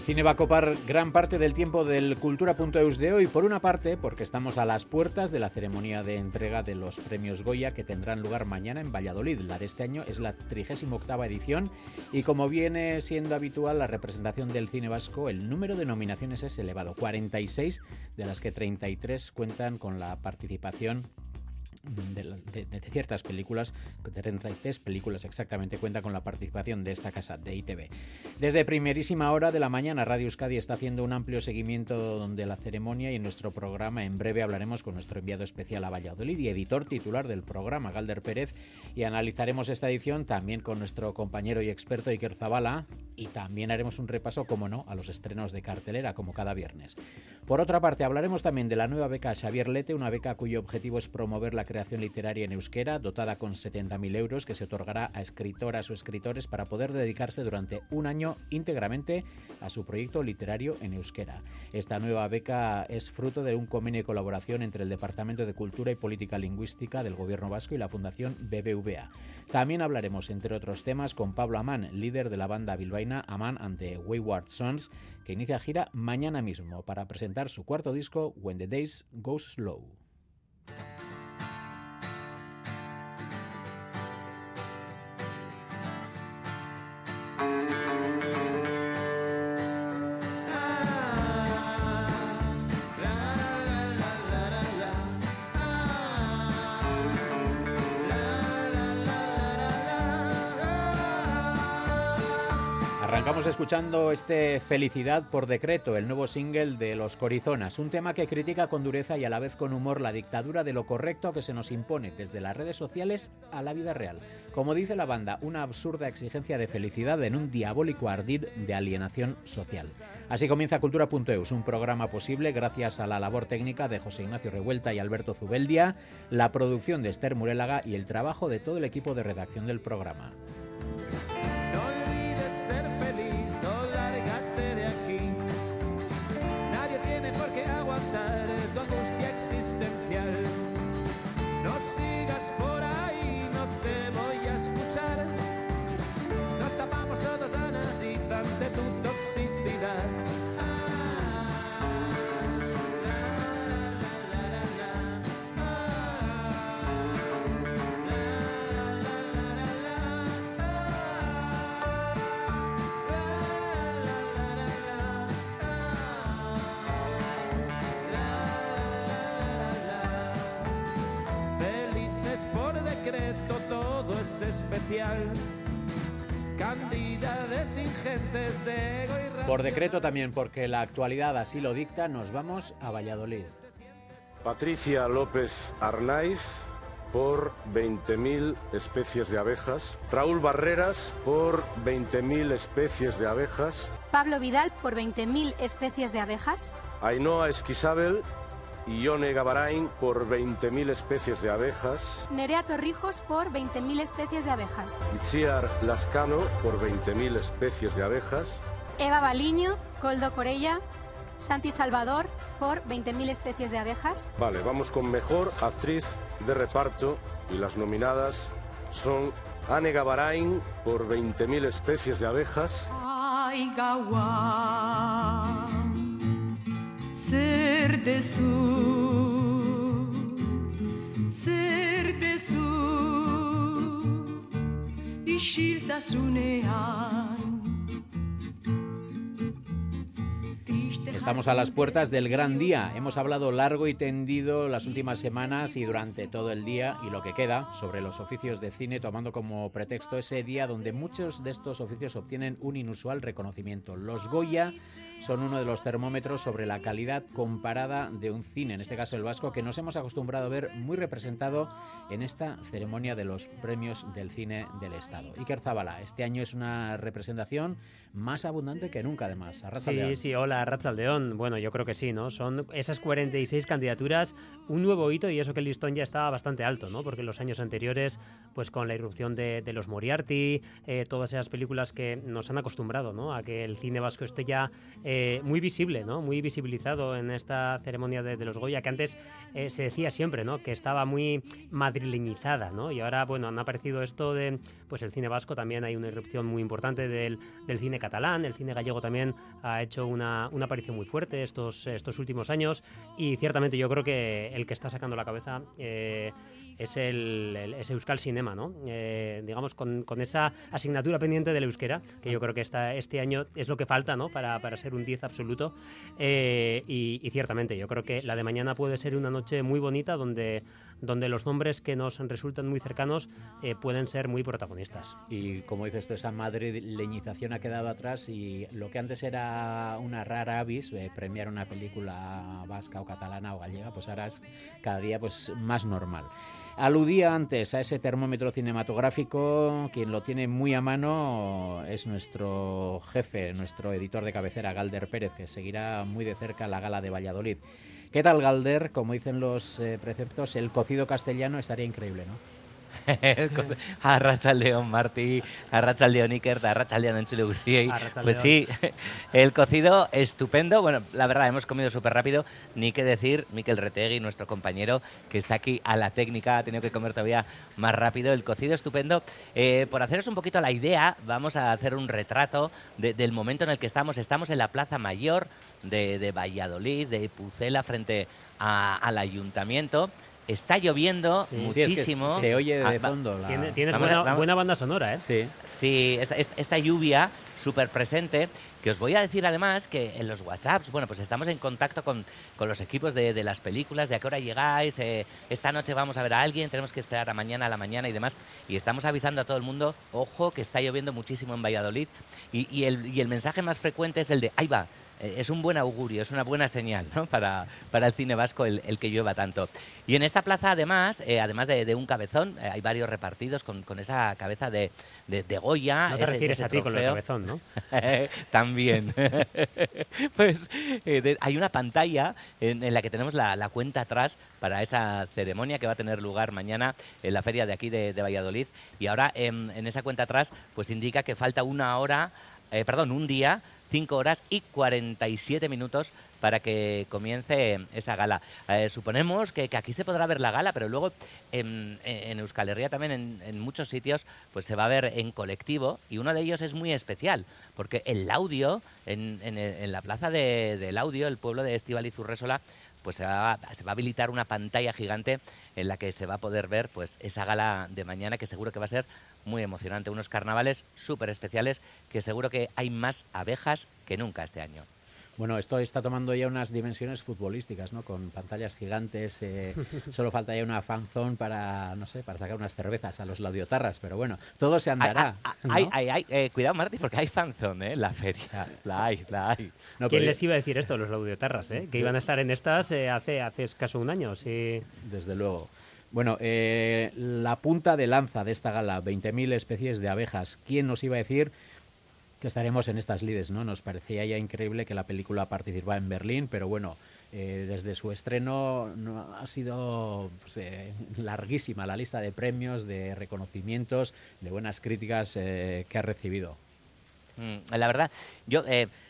El cine va a copar gran parte del tiempo del Cultura.eus de hoy, por una parte porque estamos a las puertas de la ceremonia de entrega de los premios Goya que tendrán lugar mañana en Valladolid. La de este año es la 38 edición y como viene siendo habitual la representación del cine vasco, el número de nominaciones es elevado, 46 de las que 33 cuentan con la participación de, ciertas películas, de 33 películas exactamente, cuenta con la participación de esta casa, de ITV. Desde primerísima hora de la mañana, Radio Euskadi está haciendo un amplio seguimiento de la ceremonia y en nuestro programa en breve hablaremos con nuestro enviado especial a Valladolid y editor titular del programa, Galder Pérez, y analizaremos esta edición también con nuestro compañero y experto Iker Zabala y también haremos un repaso, como no, a los estrenos de cartelera, como cada viernes. Por otra parte, hablaremos también de la nueva beca Xavier Lete, una beca cuyo objetivo es promover la creación literaria en euskera, dotada con 70.000 euros, que se otorgará a escritoras o escritores para poder dedicarse durante un año íntegramente a su proyecto literario en euskera. Esta nueva beca es fruto de un convenio de colaboración entre el Departamento de Cultura y Política Lingüística del Gobierno Vasco y la Fundación BBVA. También hablaremos, entre otros temas, con Pablo Amán, líder de la banda bilbaína Amán ante Wayward Sons, que inicia gira mañana mismo para presentar su cuarto disco When the Days Goes Slow. Escuchando este Felicidad por decreto, el nuevo single de Los Corizonas, un tema que critica con dureza y a la vez con humor la dictadura de lo correcto que se nos impone desde las redes sociales a la vida real. Como dice la banda, una absurda exigencia de felicidad en un diabólico ardid de alienación social. Así comienza Cultura.eus, un programa posible gracias a la labor técnica de José Ignacio Revuelta y Alberto Zubeldia, la producción de Esther Murélaga y el trabajo de todo el equipo de redacción del programa. Especial. Cantidades ingentes de ego y Por decreto también, porque la actualidad así lo dicta, nos vamos a Valladolid. Patricia López Arnaiz por 20.000 especies de abejas. Raúl Barreras por 20.000 especies de abejas. Pablo Vidal por 20.000 especies de abejas. Ainhoa Esquisabel Ione Gabarain por 20.000 especies de abejas. Nerea Torrijos por 20.000 especies de abejas. Itziar Lascano por 20.000 especies de abejas. Eva Baliño, Coldo Corella, Santi Salvador por 20.000 especies de abejas. Vale, vamos con mejor actriz de reparto y las nominadas son Anne Gabarain por 20.000 especies de abejas. Ay, Estamos a las puertas del gran día. Hemos hablado largo y tendido las últimas semanas y durante todo el día y lo que queda sobre los oficios de cine, tomando como pretexto ese día donde muchos de estos oficios obtienen un inusual reconocimiento. Los Goya son uno de los termómetros sobre la calidad comparada de un cine, en este caso el vasco, que nos hemos acostumbrado a ver muy representado en esta ceremonia de los premios del cine del Estado. Iker Zabala, este año es una representación más abundante que nunca, además. sí, sí, hola, Arrachaldeón León, bueno, yo creo que sí, ¿no? Son esas 46 candidaturas, un nuevo hito y eso que el listón ya estaba bastante alto, ¿no? Porque en los años anteriores, pues con la irrupción de, los Moriarty, eh, todas esas películas que nos han acostumbrado, ¿no? A que el cine vasco esté ya eh, muy visible, ¿no? Muy visibilizado en esta ceremonia de, los Goya, que antes eh, se decía siempre, ¿no? Que estaba muy madrileñizada, ¿no? Y ahora, bueno, han aparecido esto de, pues el cine vasco también hay una irrupción muy importante del, del cine catalán, el cine gallego también ha hecho una, una aparición muy fuerte estos, estos últimos años y ciertamente yo creo que el que está sacando la cabeza eh, es el, Euskal Cinema, ¿no? Eh, digamos, con, con, esa asignatura pendiente del euskera, que yo creo que esta, este año es lo que falta, ¿no? Para, para ser un 10 absoluto. Eh, y, ciertamente, yo creo que la de mañana puede ser una noche muy bonita donde, donde los nombres que nos resultan muy cercanos eh, pueden ser muy protagonistas. Y como dices tú, esa madrileñización ha quedado atrás y lo que antes era una rara avis, premiar una película vasca o catalana o gallega, pues ahora es cada día pues más normal. Aludía antes a ese termómetro cinematográfico, quien lo tiene muy a mano es nuestro jefe, nuestro editor de cabecera, Galder Pérez, que seguirá muy de cerca la gala de Valladolid. ¿Qué tal, Galder? Como dicen los eh, preceptos, el cocido castellano estaría increíble, ¿no? León Martí, León Iker, León Enchule Guztiei. Pues sí, el cocido estupendo. Bueno, la verdad, hemos comido súper rápido. Ni que decir, Miquel Retegui, nuestro compañero, que está aquí a la técnica, ha tenido que comer todavía más rápido. El cocido estupendo. Eh, por haceros un poquito la idea, vamos a hacer un retrato del momento en el que estamos. Estamos en la Plaza Mayor de, Valladolid, de Pucela, frente al ayuntamiento. Está lloviendo muchísimo. se oye de ah, fondo. Tienes buena, banda sonora, ¿eh? Sí. Sí, esta, lluvia súper presente. Que os voy a decir además que en los WhatsApps, bueno, pues estamos en contacto con, los equipos de, las películas, de a qué hora llegáis, eh, esta noche vamos a ver a alguien, tenemos que esperar a mañana a la mañana y demás. Y estamos avisando a todo el mundo, ojo, que está lloviendo muchísimo en Valladolid. Y, el, y el mensaje más frecuente es el de, ahí va, es un buen augurio, es una buena señal para, para el cine vasco el, que llueva tanto. Y en esta plaza, además, eh, además de, un cabezón, eh, hay varios repartidos con, esa cabeza de, de, Goya. No te refieres a ti con el cabezón, ¿no? También. pues hay una pantalla en, la que tenemos la, cuenta atrás para esa ceremonia que va a tener lugar mañana en la feria de aquí de, Valladolid. Y ahora en, en, esa cuenta atrás, pues indica que falta una hora, perdón, un día 5 horas y 47 minutos para que comience esa gala. Eh, suponemos que, aquí se podrá ver la gala, pero luego en, Euskal Herria también en, muchos sitios pues se va a ver en colectivo y uno de ellos es muy especial porque el audio, en, la plaza del audio, el pueblo de Estivaliz Urresola, pues se va, se va, a habilitar una pantalla gigante en la que se va a poder ver pues esa gala de mañana que seguro que va a ser muy emocionante, unos carnavales súper especiales que seguro que hay más abejas que nunca este año. Bueno, esto está tomando ya unas dimensiones futbolísticas, ¿no? Con pantallas gigantes, eh, solo falta ya una fanzone para, no sé, para sacar unas cervezas a los laudiotarras, pero bueno, todo se andará. Eh, cuidado, Marti, porque hay fanzone, ¿eh? La feria, la hay, la hay. ¿Quién les iba a decir esto, los laudiotarras, eh? Que iban a estar en estas hace, hace escaso un año, sí. Desde luego. Bueno, eh, la punta de lanza de esta gala, 20.000 especies de abejas. ¿Quién nos iba a decir que estaremos en estas lides? ¿no? Nos parecía ya increíble que la película participara en Berlín, pero bueno, eh, desde su estreno no, ha sido pues, eh, larguísima la lista de premios, de reconocimientos, de buenas críticas que ha recibido. Mm, la verdad, yo,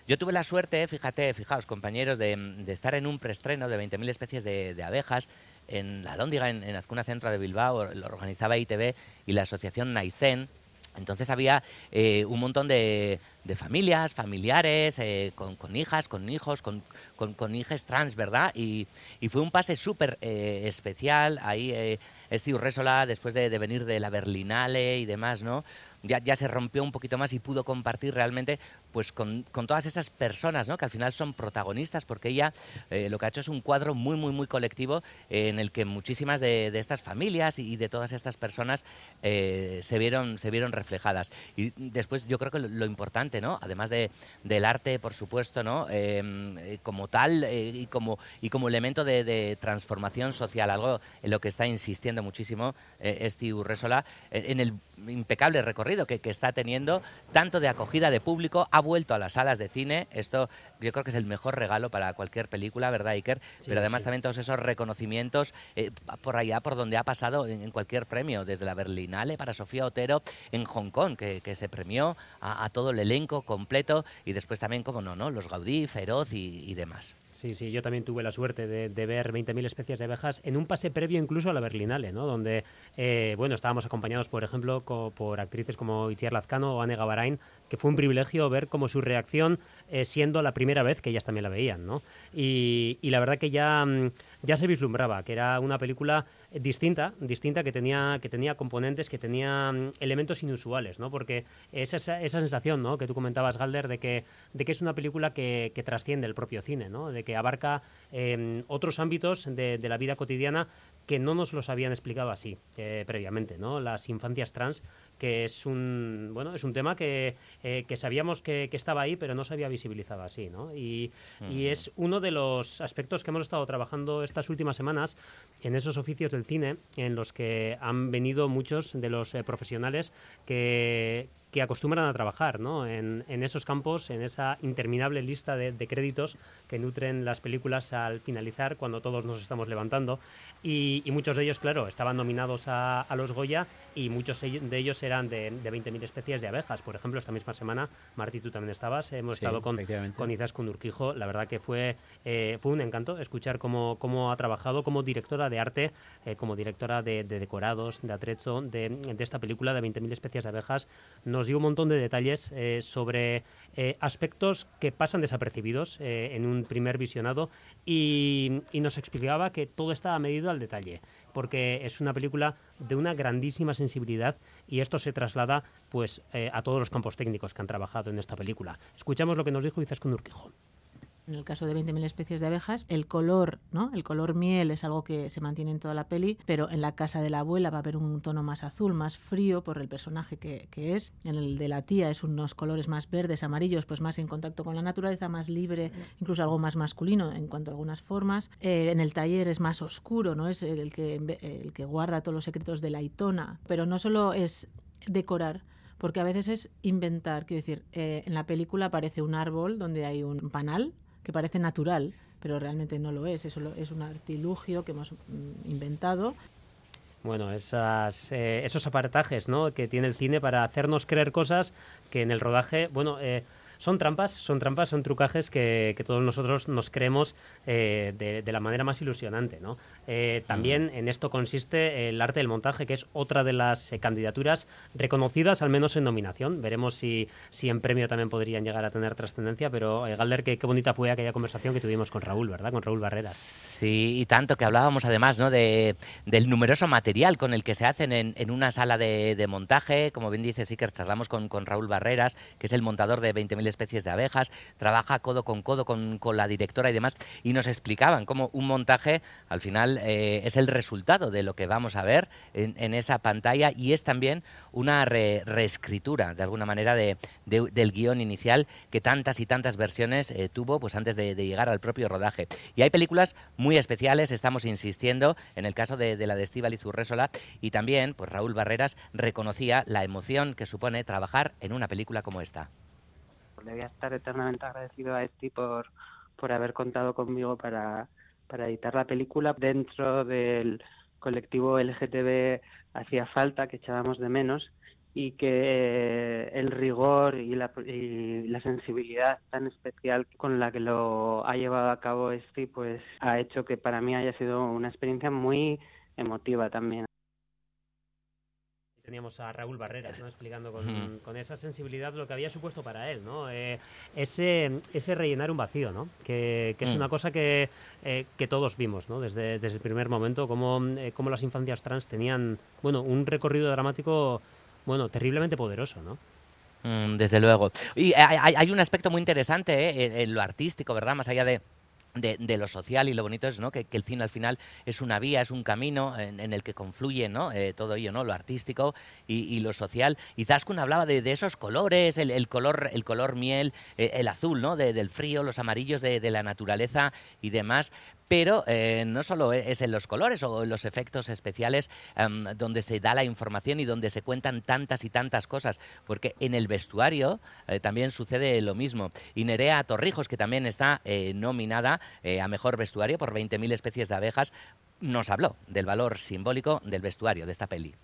yo tuve la suerte, fíjate, fijaos compañeros, de, estar en un preestreno de 20.000 especies de abejas en la Lóndiga, en, Azcuna Centro de Bilbao, lo organizaba ITV y la asociación Naicen. Entonces había eh, un montón de, familias, familiares, eh, con, hijas, con hijos, con, con, hijas trans, ¿verdad? Y, fue un pase súper eh, especial. Ahí Steve Resola, después de, de, venir de la Berlinale y demás, ¿no? ya, se rompió un poquito más y pudo compartir realmente pues con, todas esas personas ¿no? que al final son protagonistas, porque ella eh, lo que ha hecho es un cuadro muy, muy, muy colectivo en el que muchísimas de, estas familias y de todas estas personas eh, se, vieron, se vieron reflejadas. Y después yo creo que lo, importante, ¿no? además de, del arte, por supuesto, ¿no? Em, eh, como tal y, como, y como elemento de, transformación social, algo en lo que está insistiendo muchísimo Steve Urresola, en el impecable recorrido que está teniendo, tanto de acogida de público, ha vuelto a las salas de cine. Esto yo creo que es el mejor regalo para cualquier película, ¿verdad, Iker? Pero además también todos esos reconocimientos eh, por allá, por donde ha pasado en, en cualquier premio, desde la Berlinale para Sofía Otero en Hong Kong, que, que se premió a, a todo el elenco completo y después también, como no, ¿no? Los Gaudí, Feroz y, y demás. Sí, sí, yo también tuve la suerte de, de ver 20.000 especies de abejas en un pase previo incluso a la Berlinale, ¿no? Donde, eh, bueno, estábamos acompañados, por ejemplo, co- por actrices como Itziar Lazcano o Anne Gavarain, que fue un privilegio ver como su reacción, eh, siendo la primera vez que ellas también la veían. Y, la verdad que ya, mm, ya se vislumbraba que era una película distinta, distinta que tenía, que tenía componentes, que tenía mm, elementos inusuales, ¿no? Porque es esa, esa sensación, ¿no? Que tú comentabas, Galder, de que, de que es una película que, trasciende el propio cine, ¿no? De que abarca eh, otros ámbitos de, de la vida cotidiana que no nos los habían explicado así eh, previamente, ¿no? Las infancias trans, que es un bueno es un tema que, eh, que sabíamos que, que estaba ahí, pero no se había visibilizado así, ¿no? Y, y es uno de los aspectos que hemos estado trabajando estas últimas semanas en esos oficios del cine, en los que han venido muchos de los eh, profesionales que que acostumbran a trabajar ¿no? en, en esos campos, en esa interminable lista de, de créditos que nutren las películas al finalizar, cuando todos nos estamos levantando. Y, y muchos de ellos, claro, estaban nominados a, a los Goya y muchos de ellos eran de, de 20.000 especies de abejas. Por ejemplo, esta misma semana, Martí, tú también estabas, hemos Sí, estado con, con Izaskun Urquijo. La verdad que fue, eh, fue un encanto escuchar cómo, cómo ha trabajado como directora de arte, eh, como directora de, de decorados, de atrecho, de, de esta película de 20.000 especies de abejas. Nos dio un montón de detalles eh, sobre eh, aspectos que pasan desapercibidos eh, en un primer visionado y, nos explicaba que todo estaba medido al detalle, porque es una película de una grandísima sensibilidad y esto se traslada pues a todos los campos técnicos que han trabajado en esta película. Escuchamos lo que nos dijo Izaskun Urquijo. En el caso de 20.000 especies de abejas, el color, ¿no? El color miel es algo que se mantiene en toda la peli, pero en la casa de la abuela va a haber un tono más azul, más frío por el personaje que, que es. En el de la tía es unos colores más verdes, amarillos, pues más en contacto con la naturaleza, más libre, incluso algo más masculino en cuanto a algunas formas. Eh, en el taller es más oscuro, ¿no? Es el que, el que guarda todos los secretos de la Itona, pero no solo es decorar, porque a veces es inventar. Quiero decir, eh, en la película aparece un árbol donde hay un panal que parece natural, pero realmente no lo es. Eso es un artilugio que hemos mm, inventado. Bueno, esas, eh, esos aparatajes ¿no? que tiene el cine para hacernos creer cosas que en el rodaje, bueno, eh, son trampas, son trampas, son trucajes que, que todos nosotros nos creemos eh, de, de la manera más ilusionante. ¿no? Eh, también en esto consiste el arte del montaje, que es otra de las eh, candidaturas reconocidas, al menos en nominación. Veremos si, si en premio también podrían llegar a tener trascendencia, pero Galder, qué, qué bonita fue aquella conversación que tuvimos con Raúl, ¿verdad? Con Raúl Barreras. Sí, y tanto que hablábamos además ¿no? de, del numeroso material con el que se hacen en, en una sala de, de montaje. Como bien dice Siker, charlamos con, con Raúl Barreras, que es el montador de 20.000 especies de abejas, trabaja codo con codo con, con la directora y demás, y nos explicaban cómo un montaje al final eh, es el resultado de lo que vamos a ver en, esa pantalla y es también una re- reescritura, de alguna manera, de, de- del guion inicial que tantas y tantas versiones eh, tuvo pues antes de, llegar al propio rodaje. Y hay películas muy especiales, estamos insistiendo, en el caso de, la de Estíbaliz Urrésola, y también pues Raúl Barreras reconocía la emoción que supone trabajar en una película como esta. Le voy a estar eternamente agradecido a Esti por, por haber contado conmigo para, para editar la película. Dentro del colectivo LGTB hacía falta, que echábamos de menos, y que el rigor y la, y la sensibilidad tan especial con la que lo ha llevado a cabo Esti, pues ha hecho que para mí haya sido una experiencia muy emotiva también. Teníamos a Raúl Barreras ¿no? explicando con, esa sensibilidad lo que había supuesto para él, ¿no? Eh, ese, ese rellenar un vacío, ¿no? Que, que es Mm. una cosa que, eh, que todos vimos, ¿no? Desde, desde el primer momento, cómo, eh, cómo las infancias trans tenían, bueno, un recorrido dramático, bueno, terriblemente poderoso, ¿no? Mm, desde luego. Y hay, hay- un aspecto muy interesante ¿eh? en lo artístico, ¿verdad? Más allá de, de, lo social y lo bonito es ¿no? que, el cine al final es una vía, es un camino en, el que confluye ¿no? Eh, todo ello, ¿no? lo artístico y, y lo social. Y Zaskun hablaba de, esos colores, el, color, el color miel, eh, el azul, ¿no? De- del frío, los amarillos de la naturaleza y demás. Pero eh, no solo e-, es en los colores o en los efectos especiales em, donde se da la información y donde se cuentan tantas y tantas cosas, porque en el vestuario eh, también sucede lo mismo. Y Nerea Torrijos, que también está eh, nominada a Mejor Vestuario por 20.000 especies de abejas, nos habló del valor simbólico del vestuario de esta peli.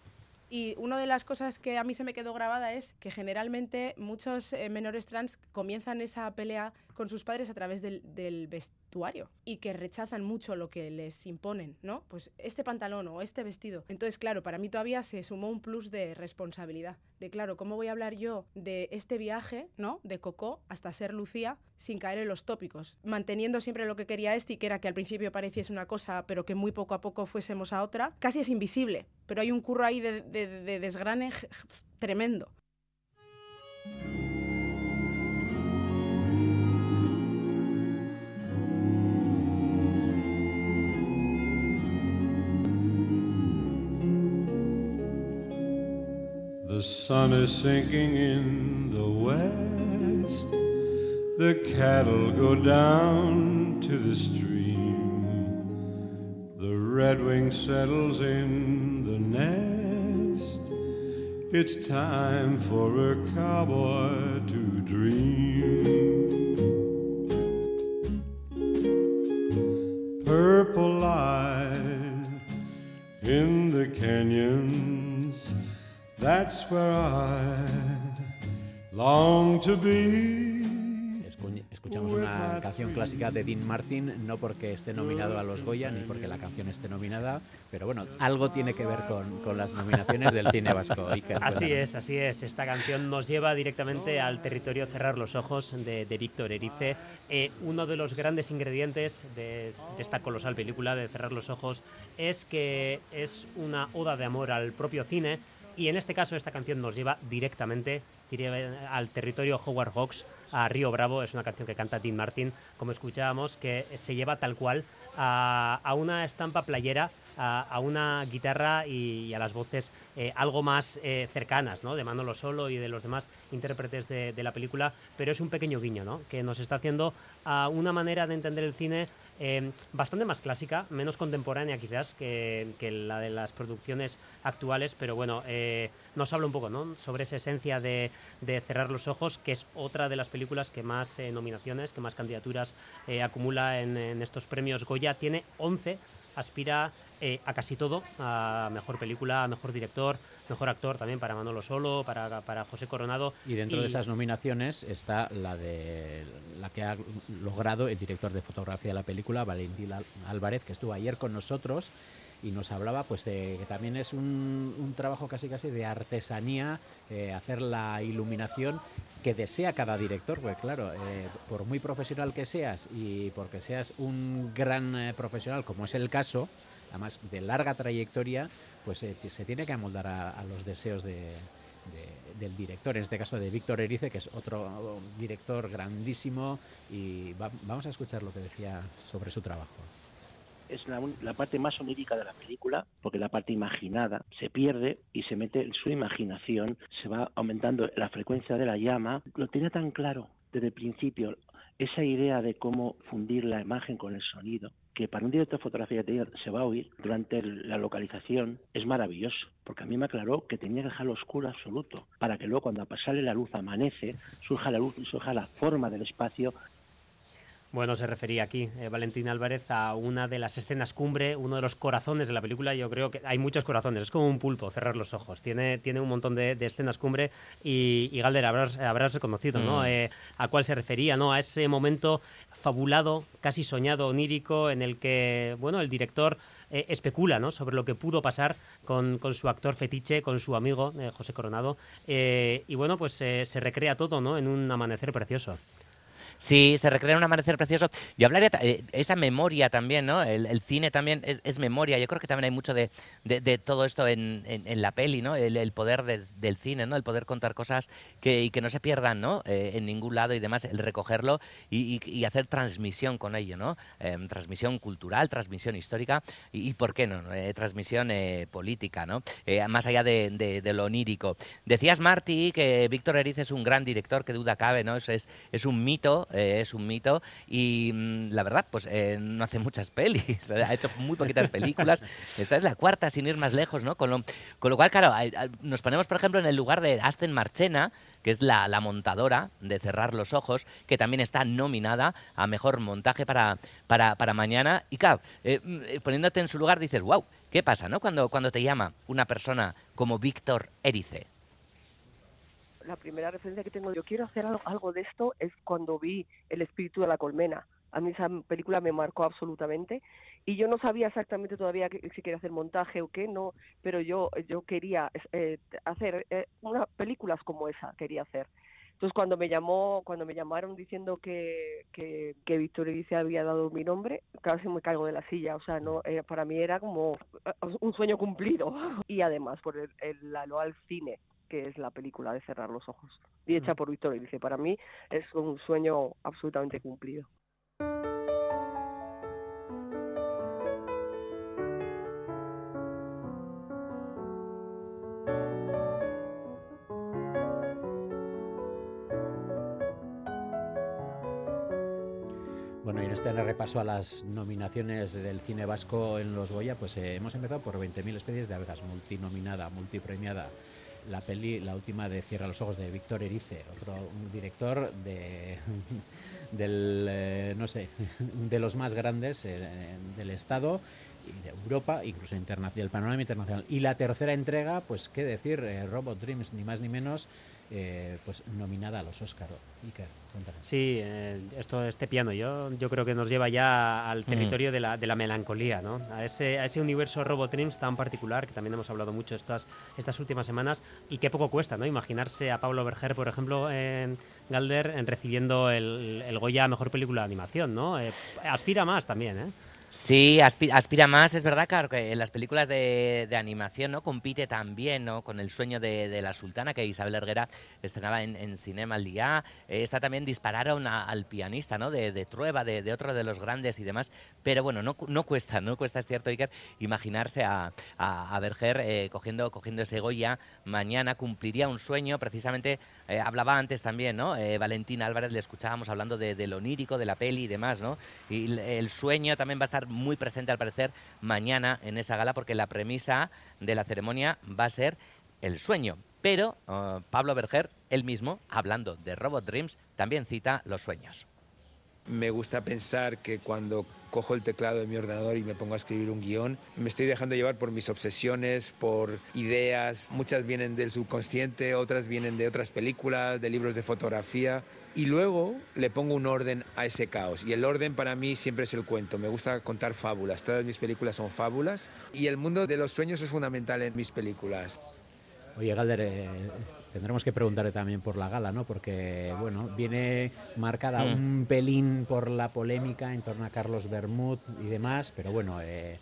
Y una de las cosas que a mí se me quedó grabada es que generalmente muchos menores trans comienzan esa pelea con sus padres a través del, vestuario y que rechazan mucho lo que les imponen, ¿no? Pues este pantalón o este vestido. Entonces, claro, para mí todavía se sumó un plus de responsabilidad. De claro, ¿cómo voy a hablar yo de este viaje, ¿no? De Coco hasta ser Lucía sin caer en los tópicos, manteniendo siempre lo que quería este, que era que al principio pareciese una cosa, pero que muy poco a poco fuésemos a otra. Casi es invisible, pero hay un curro ahí de, de, de desgrane tremendo. The sun is sinking in the west. The cattle go down to the stream. The redwing settles in nest. It's time for a cowboy to dream. Purple light in the canyons. That's where I long to be. Escuchamos una canción clásica de Dean Martin, no porque esté nominado a los Goya ni porque la canción esté nominada, pero bueno, algo tiene que ver con, con las nominaciones del cine vasco. Así es, así es. Esta canción nos lleva directamente al territorio Cerrar los Ojos de, de Víctor Erice. Eh, uno de los grandes ingredientes de, de esta colosal película de Cerrar los Ojos es que es una oda de amor al propio cine y en este caso esta canción nos lleva directamente diría, al territorio Howard Hawks, a Río Bravo, es una canción que canta Dean Martin, como escuchábamos, que se lleva tal cual a, una estampa playera, a, una guitarra y, y, a las voces eh, algo más eh, cercanas, ¿no? de Manolo Solo y de los demás intérpretes de, de, la película, pero es un pequeño guiño, ¿no? que nos está haciendo a una manera de entender el cine eh, bastante más clásica, menos contemporánea quizás que, que, la de las producciones actuales, pero bueno, eh, nos habla un poco ¿no? sobre esa esencia de, de, Cerrar los Ojos, que es otra de las películas que más eh, nominaciones, que más candidaturas eh, acumula en, en, estos premios Goya. Tiene 11, aspira eh, a casi todo, a mejor película, a mejor director, mejor actor también para Manolo Solo, para, para José Coronado. Y dentro y... de esas nominaciones está la de la que ha logrado el director de fotografía de la película, Valentín Álvarez, que estuvo ayer con nosotros y nos hablaba pues de que también es un, un trabajo casi casi de artesanía eh, hacer la iluminación que desea cada director, pues claro, eh, por muy profesional que seas y porque seas un gran eh, profesional, como es el caso, además de larga trayectoria, pues eh, se tiene que amoldar a, los deseos de, de, del director, en este caso de Víctor Erice, que es otro director grandísimo, y va, vamos a escuchar lo que decía sobre su trabajo es la, la, parte más onírica de la película, porque la parte imaginada se pierde y se mete en su imaginación, se va aumentando la frecuencia de la llama. Lo tenía tan claro desde el principio, esa idea de cómo fundir la imagen con el sonido, que para un director de fotografía se va a oír durante la localización, es maravilloso, porque a mí me aclaró que tenía que dejarlo oscuro absoluto, para que luego cuando sale la luz amanece, surja la luz y surja la forma del espacio bueno, se refería aquí eh, Valentín Álvarez a una de las escenas cumbre, uno de los corazones de la película. Yo creo que hay muchos corazones, es como un pulpo, cerrar los ojos. Tiene, tiene un montón de, de escenas cumbre y, y Galder, habrás, habrás reconocido mm. ¿no? Eh, a cuál se refería, ¿no? a ese momento fabulado, casi soñado, onírico, en el que bueno, el director eh, especula ¿no? sobre lo que pudo pasar con, con, su actor fetiche, con su amigo eh, José Coronado. Y bueno, pues se recrea todo ¿no? en un amanecer precioso. Sí, se recrea un amanecer precioso. Yo hablaría eh, esa memoria también, ¿no? El, cine también es, memoria. Yo creo que también hay mucho de, todo esto en, la peli, ¿no? El, poder de, del cine, ¿no? El poder contar cosas que, y que no se pierdan, ¿no? Eh, en ningún lado y demás, el recogerlo y, y, hacer transmisión con ello, ¿no? Eh, transmisión cultural, transmisión histórica y, ¿por qué no? Eh, transmisión eh, política, ¿no? Más allá de, lo onírico. Decías, Marty, que Víctor Eriz es un gran director, que duda cabe, ¿no? Es un mito mito, eh, es un mito y mm, la verdad, pues eh, no hace muchas pelis, ha hecho muy poquitas películas. Esta es la cuarta, sin ir más lejos, ¿no? Con lo, con lo cual, claro, nos ponemos, por ejemplo, en el lugar de Aston Marchena, que es la, la montadora de Cerrar los Ojos, que también está nominada a Mejor Montaje para, para, para mañana. Y claro, eh, mm, eh, poniéndote en su lugar dices, wow, ¿qué pasa, no? Cuando, cuando te llama una persona como Víctor Erice. La primera referencia que tengo, yo quiero hacer algo, de esto, es cuando vi El espíritu de la colmena. A mí esa película me marcó absolutamente y yo no sabía exactamente todavía si quería hacer montaje o qué, no, pero yo yo quería eh, hacer eh, una películas como esa, quería hacer. Entonces cuando me llamó, cuando me llamaron diciendo que, que, que Víctor Erice había dado mi nombre, casi me caigo de la silla, o sea, no, eh, para mí era como eh, un sueño cumplido. Y además por el, el, la al cine, que es la película de Cerrar los Ojos, y hecha por Víctor Erice. Para mí es un sueño absolutamente cumplido. Bueno, y en este repaso a las nominaciones del cine vasco en los Goya, pues eh, hemos empezado por 20.000 especies de abejas, multinominada, multipremiada. La peli, la última de Cierra los ojos de Víctor Erice, otro director de del eh, no sé, de los más grandes eh, del estado y de Europa, incluso internacional, del panorama internacional. Y la tercera entrega, pues qué decir, eh, Robot Dreams, ni más ni menos, eh, pues nominada a los Oscar. Iker, cuéntanos. Sí, eh, esto, este piano yo, yo creo que nos lleva ya al Mm. territorio de, la, de la melancolía, ¿no? A ese, a ese universo Robot Dreams tan particular que también hemos hablado mucho estas, estas últimas semanas y qué poco cuesta, ¿no? Imaginarse a Pablo Berger, por ejemplo, en Galder, en recibiendo el, el Goya a Mejor Película de Animación, ¿no? Eh, aspira más también, ¿eh? Sí, aspi- aspira más, es verdad, claro, que en las películas de, de animación no compite también ¿no? con el sueño de, de la sultana que Isabel Herguera estrenaba en, en Cinema al día. Eh, esta también dispararon a- al pianista ¿no? de, de Trueba, de, de otro de los grandes y demás. Pero bueno, no, no cuesta, no cuesta, es cierto, Iker, imaginarse a, a, a Berger eh, cogiendo, cogiendo ese Goya. Mañana cumpliría un sueño, precisamente eh, hablaba antes también, ¿no? Eh, Valentina Álvarez le escuchábamos hablando de, lo onírico, de la peli y demás, ¿no? Y el sueño también va a estar muy presente al parecer mañana en esa gala porque la premisa de la ceremonia va a ser el sueño. Pero eh, Pablo Berger, él mismo, hablando de Robot Dreams, también cita los sueños. Me gusta pensar que cuando cojo el teclado de mi ordenador y me pongo a escribir un guion, me estoy dejando llevar por mis obsesiones, por ideas. Muchas vienen del subconsciente, otras vienen de otras películas, de libros de fotografía. Y luego le pongo un orden a ese caos. Y el orden para mí siempre es el cuento. Me gusta contar fábulas. Todas mis películas son fábulas. Y el mundo de los sueños es fundamental en mis películas. Oye, Galder, eh, tendremos que preguntarle también por la gala, ¿no? Porque, bueno, viene marcada Mm. un pelín por la polémica en torno a Carlos Bermud y demás, pero bueno, eh,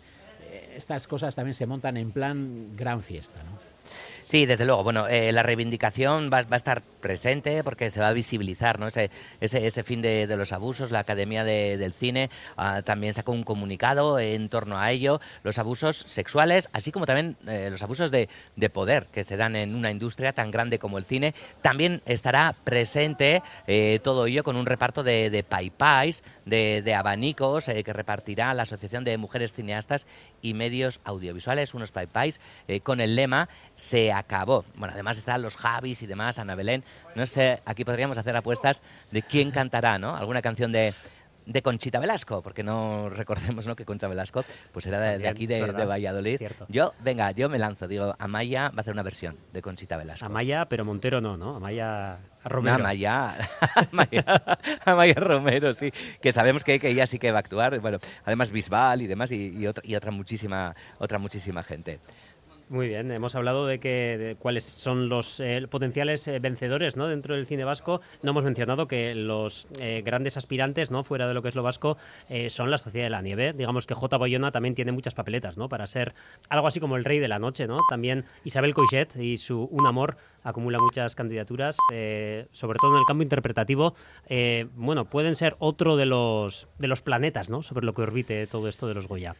eh, estas cosas también se montan en plan gran fiesta, ¿no? Sí, desde luego. Bueno, eh, la reivindicación va, a estar presente porque se va a visibilizar ¿no? ese, ese, fin de, los abusos. La Academia de- del Cine ah, también sacó un comunicado en torno a ello. Los abusos sexuales, así como también eh, los abusos de, de poder que se dan en una industria tan grande como el cine. También estará presente eh, todo ello con un reparto de, de paipais, de, de abanicos eh, que repartirá la Asociación de Mujeres Cineastas y Medios Audiovisuales, unos paipais, con el lema Se acabó. Bueno, además están los Javis y demás, Ana Belén. No sé, aquí podríamos hacer apuestas de quién cantará, ¿no? Alguna canción de, de Conchita Velasco, porque no recordemos ¿no? que Concha Velasco pues era de, aquí de, verdad, de Valladolid. Yo, venga, yo me lanzo, digo, Amaya va a hacer una versión de Conchita Velasco. Amaya, pero Montero no, ¿no? Amaya Romero. No, Amaya, Amaya, Amaya Romero, sí, que sabemos que, que ella sí que va a actuar, bueno, además Bisbal y demás, y, y otra, y otra muchísima, otra muchísima gente. Muy bien, hemos hablado de que de cuáles son los eh, potenciales eh, vencedores ¿no? dentro del cine vasco. No hemos mencionado que los eh, grandes aspirantes, ¿no? fuera de lo que es lo vasco, eh, son la Sociedad de la Nieve. Digamos que J. Bayona también tiene muchas papeletas ¿no? para ser algo así como el rey de la noche. ¿no? También Isabel Coixet y su Un Amor acumula muchas candidaturas, eh, sobre todo en el campo interpretativo. Eh, bueno, pueden ser otro de los, de los planetas ¿no? sobre lo que orbite todo esto de los Goya.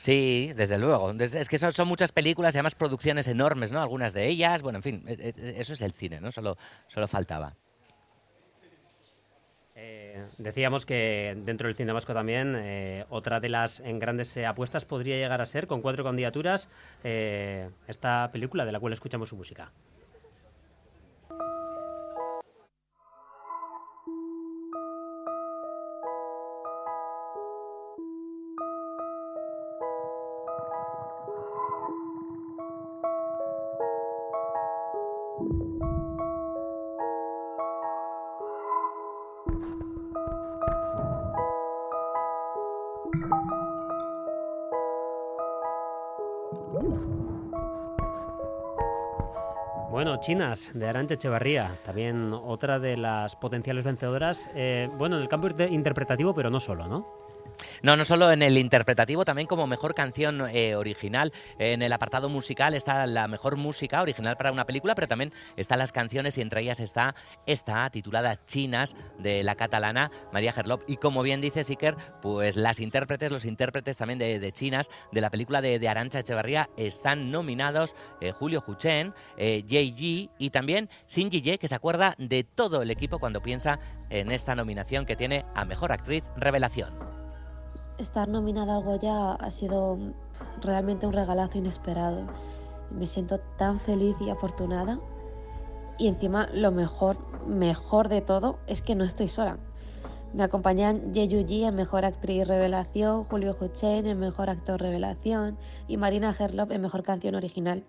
Sí, desde luego. Es que son, muchas películas y además producciones enormes, ¿no? Algunas de ellas, bueno, en fin, eh, eh, eso es el cine, ¿no? Solo, solo faltaba. Eh, decíamos que dentro del cine vasco también eh, otra de las en grandes eh, apuestas podría llegar a ser, con cuatro candidaturas, eh, esta película de la cual escuchamos su música. Chinas, de Arancha Echevarría, también otra de las potenciales vencedoras, eh, bueno, en el campo inter- interpretativo, pero no solo, ¿no? No, no solo en el interpretativo, también como mejor canción eh, original. En el apartado musical está la mejor música original para una película, pero también están las canciones y entre ellas está esta titulada Chinas de la catalana María Gerlop. Y como bien dice Siker, pues las intérpretes, los intérpretes también de, Chinas de la película de, Arancha Echevarría están nominados eh, Julio Juchen, eh, Jay Yi y también Shinji Ye, que se acuerda de todo el equipo cuando piensa en esta nominación que tiene a Mejor Actriz Revelación. Estar nominada al Goya ha sido realmente un regalazo inesperado. Me siento tan feliz y afortunada. Y encima lo mejor, mejor de todo, es que no estoy sola. Me acompañan Ji en Mejor Actriz Revelación, Julio Juchen en Mejor Actor Revelación y Marina Herlop en Mejor Canción Original.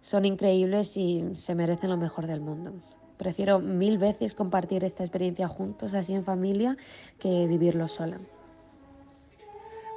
Son increíbles y se merecen lo mejor del mundo. Prefiero mil veces compartir esta experiencia juntos, así en familia, que vivirlo sola.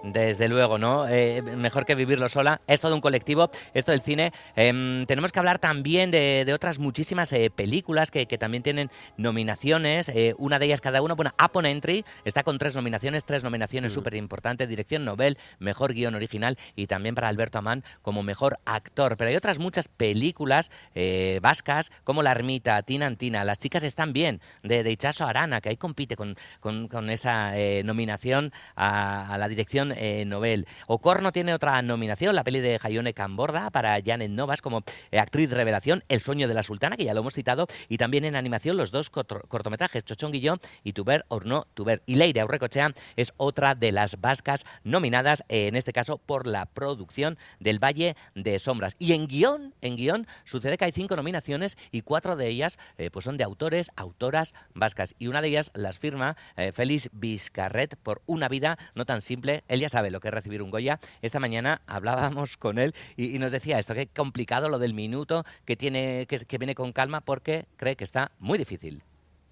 Desde luego, ¿no? Eh, mejor que vivirlo sola. Es todo un colectivo, esto del cine. Em, tenemos que hablar también de, de otras muchísimas eh, películas que, que también tienen nominaciones, eh, una de ellas cada una. Bueno, Upon Entry está con tres nominaciones, tres nominaciones súper importantes, dirección Nobel, mejor guion original y también para Alberto Amán como mejor actor. Pero hay otras muchas películas eh, vascas como La Ermita, Tina Antina, Las chicas están bien, de, de Ichazo Arana, que ahí compite con, con- con esa eh, nominación a, a la dirección eh, Nobel. Ocorno tiene otra nominación, la peli de Jaione Camborda para Janet Novas como eh, actriz revelación, El sueño de la sultana, que ya lo hemos citado, y también en animación los dos corto- cortometrajes, Chochón Guillón y Tuber or no Tuber. Y Leire Aurrecochea es otra de las vascas nominadas, eh, en este caso por la producción del Valle de Sombras. Y en guion, en guion, sucede que hay cinco nominaciones y cuatro de ellas eh, pues son de autores, autoras vascas. Y una de ellas las firma Félix Vizcarret por Una vida no tan simple. Él ya sabe lo que es recibir un Goya. Esta mañana hablábamos con él y, nos decía esto, que complicado lo del minuto, que, tiene, que, viene con calma porque cree que está muy difícil.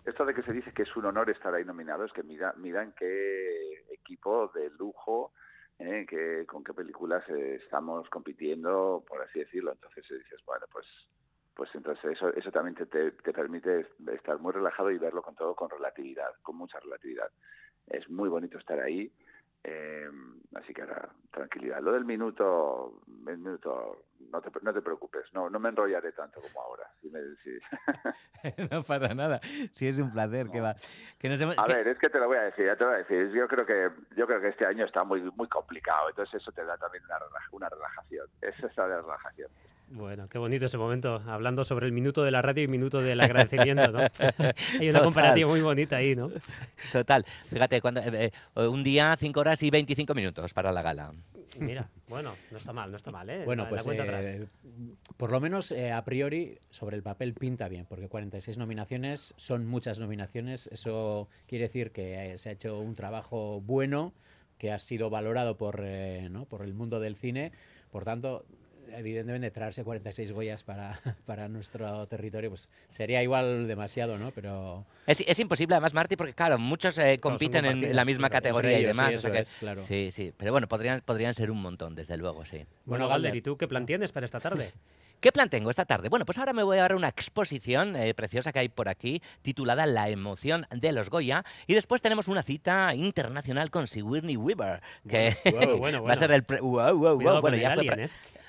Esto de que se dice que es un honor estar ahí nominado es que mira, miran qué equipo de lujo, eh, con qué películas eh, estamos compitiendo, por así decirlo. Entonces eh, dices, bueno, pues pues entonces eso, eso también te, te permite estar muy relajado y verlo con todo con relatividad, con mucha relatividad. Es muy bonito estar ahí. Eh, así que ahora, tranquilidad. Lo del minuto, el minuto, no te, no te preocupes, no, no me enrollaré tanto como ahora. Si me- si- no pasa nada. Sí, es un placer que va. Que nos hemos- A que- ver, es que te lo voy a decir, ya te lo voy a decir. Yo creo que yo creo que este año está muy muy complicado, entonces eso te da también una, una relajación. Eso está de relajación. Bueno, qué bonito ese momento, hablando sobre el minuto de la radio y minuto del agradecimiento, ¿no? Hay una Total. comparativa muy bonita ahí, ¿no? Total. Fíjate, cuando, eh, eh, un día, cinco horas y 25 minutos para la gala. Mira, bueno, no está mal, no está mal, ¿eh? Bueno, La- la pues cuenta eh, atrás. por lo menos eh, a priori sobre el papel pinta bien, porque 46 nominaciones son muchas nominaciones. Eso quiere decir que eh, se ha hecho un trabajo bueno, que ha sido valorado por, eh, ¿no? por el mundo del cine. Por tanto, evidentemente traerse 46 Goyas para, para nuestro territorio pues sería igual demasiado, ¿no? Pero Es, es imposible, además, Marty, porque claro, muchos eh, compiten en, la misma claro, categoría y sí, demás. o eso sea que- es, claro. Sí, sí. Pero bueno, podrían, podrían ser un montón, desde luego, sí. Bueno, Galder, ¿y tú qué plan tienes para esta tarde? ¿Qué plan tengo esta tarde? Bueno, pues ahora me voy a dar una exposición eh, preciosa que hay por aquí, titulada La emoción de los Goya. Y después tenemos una cita internacional con Sigourney Weaver, que Bueno, bueno, va a ser el... pre- wow, wow, Bueno, ya el fue alien, ¿eh?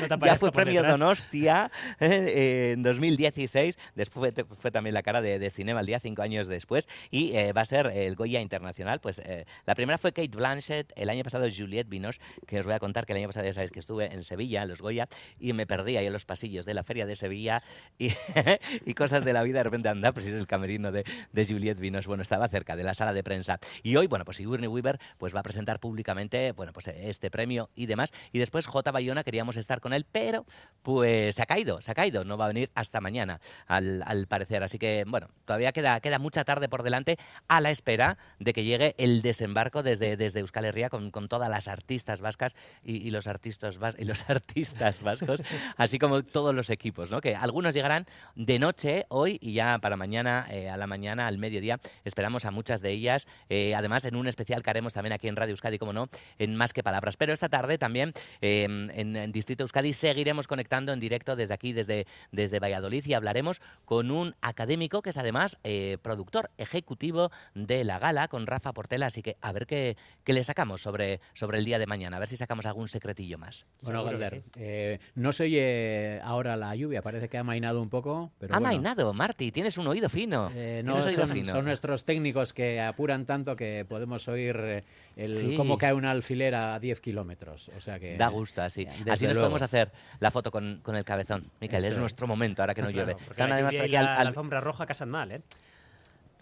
No te ya fue premio detrás. Donostia eh, en 2016. Después fue, fue también la cara de, de Cinema al día, cinco años después. Y eh, va a ser el Goya Internacional. Pues eh, la primera fue Kate Blanchett, el año pasado Juliette Binoche, que os voy a contar que el año pasado ya sabéis que estuve en Sevilla, en los Goya, y me perdí ahí en los pasillos de la Feria de Sevilla y, y cosas de la vida. De repente anda, pues es el camerino de, de Juliette Binoche. Bueno, estaba cerca de la sala de prensa. Y hoy, bueno, pues Sigourney Weaver pues va a presentar públicamente, bueno, pues este premio y demás. Y después J. Bayona queríamos estar con él, pero pues se ha caído, se ha caído. No va a venir hasta mañana, al, al parecer. Así que, bueno, todavía queda, queda mucha tarde por delante a la espera de que llegue el desembarco desde, desde Euskal Herria con, con todas las artistas vascas y, y los artistas vas- y los artistas vascos, así como todos los equipos, ¿no? Que algunos llegarán de noche hoy y ya para mañana, eh, a la mañana, al mediodía, esperamos a muchas de ellas. eh, además, en un especial que haremos también aquí en Radio Euskadi, como no, en Más que Palabras. Pero esta tarde también eh, en, en Distrito Euskadi seguiremos conectando en directo desde aquí, desde, desde Valladolid, y hablaremos con un académico que es además eh, productor ejecutivo de la gala, con Rafa Portela. Así que a ver qué, qué le sacamos sobre, sobre el día de mañana, a ver si sacamos algún secretillo más. Bueno, Galder, eh, no se oye ahora la lluvia, parece que ha mainado un poco, pero ha bueno. mainado, Marty, tienes un oído fino. Eh, no, oído son, fino. son nuestros técnicos que apuran tanto que podemos oír el, Sí. cómo cae un alfiler a 10 kilómetros. O sea que Da gusto así. Así nos luego. podemos hacer la foto con, con el cabezón. Miquel, es es. nuestro momento ahora que no Claro, llueve. Están además al- la, al- la alfombra roja casan mal, ¿eh?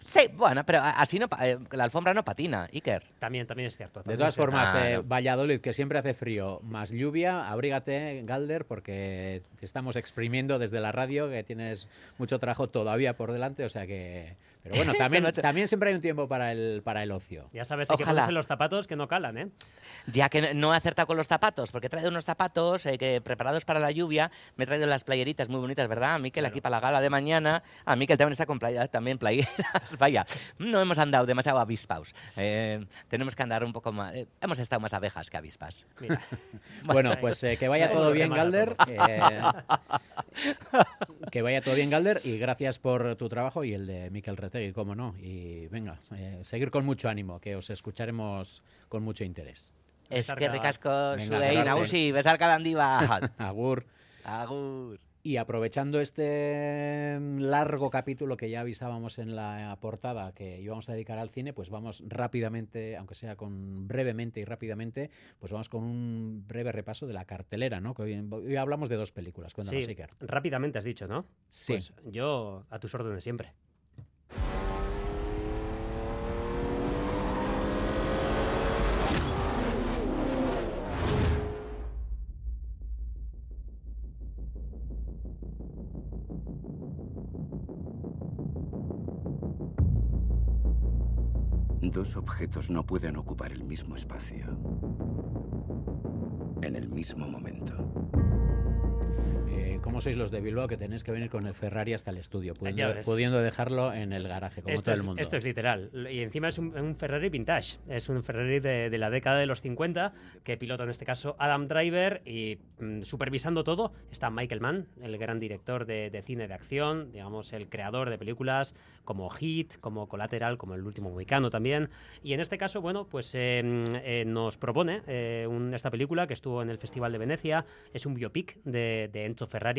Sí, bueno, pero a- así no, pa- eh, la alfombra no patina, Iker. También, también es cierto. De todas formas, Ah, eh, no. Valladolid, que siempre hace frío, más lluvia, abrígate, Galder, porque te estamos exprimiendo desde la radio, que tienes mucho trabajo todavía por delante, o sea que... Pero bueno, también, también siempre hay un tiempo para el, para el ocio. Ya sabes, hay que Ojalá. ponerse los zapatos que no calan, ¿eh? Ya que no he acertado con los zapatos, porque he traído unos zapatos eh, que preparados para la lluvia. Me he traído las playeritas muy bonitas, ¿verdad? Miquel aquí para la gala de mañana. A Miquel también está con playa, también playeras. Vaya, no hemos andado demasiado avispaos. Eh, tenemos que andar un poco más. eh, hemos estado más abejas que avispas. Mira. Bueno, pues eh, que vaya todo bien, Galder. eh, que vaya todo bien, Galder, y gracias por tu trabajo y el de Miquel Retegui, cómo no. Y venga, eh, seguir con mucho ánimo, que os escucharemos con mucho interés. Es que ricasco, Venga, Suei, Gerarte. Nausi, besar calandiva. Agur. Agur. Y aprovechando este mm, largo capítulo que ya avisábamos en la portada que íbamos a dedicar al cine, pues vamos rápidamente, aunque sea con brevemente y rápidamente, pues vamos con un breve repaso de la cartelera, ¿no? Que hoy, hoy hablamos de dos películas. Cuéntanos, Sí, Iker. rápidamente has dicho, ¿no? Sí. Pues yo a tus órdenes siempre. Dos objetos no pueden ocupar el mismo espacio en el mismo momento. ¿Cómo sois los de Bilbao que tenéis que venir con el Ferrari hasta el estudio, pudiendo, pudiendo dejarlo en el garaje, como Esto todo el mundo? esto es literal. Y encima es un, un Ferrari vintage. Es un Ferrari de, de la década de los 50 que pilota en este caso Adam Driver y mm, supervisando todo está Michael Mann, el gran director de, de cine de acción, digamos el creador de películas como Hit, como Collateral, como El último Mohicano también. Y en este caso, bueno, pues eh, eh, nos propone eh, un- esta película que estuvo en el Festival de Venecia. Es un biopic de, de Enzo Ferrari.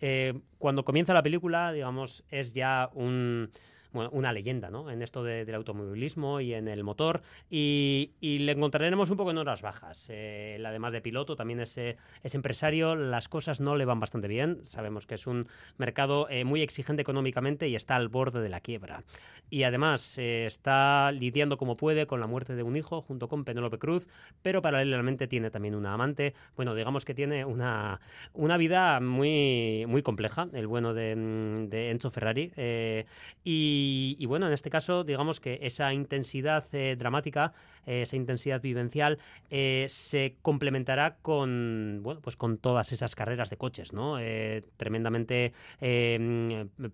Eh, cuando comienza la película, digamos, es ya un, bueno, una leyenda ¿no? en esto de- del automovilismo y en el motor. Y, y le encontraremos un poco en horas bajas. Eh, él, además de piloto, también es, eh, es empresario. Las cosas no le van bastante bien. Sabemos que es un mercado eh, muy exigente económicamente y está al borde de la quiebra. Y además eh, está lidiando como puede con la muerte de un hijo junto con Penélope Cruz, pero paralelamente tiene también una amante. Bueno, digamos que tiene una, una vida muy, muy compleja, el bueno de, mm, de Enzo Ferrari. eh, y, bueno, en este caso, digamos que esa intensidad eh, dramática, eh, esa intensidad vivencial, eh, se complementará con, bueno, pues con todas esas carreras de coches, ¿no? Tremendamente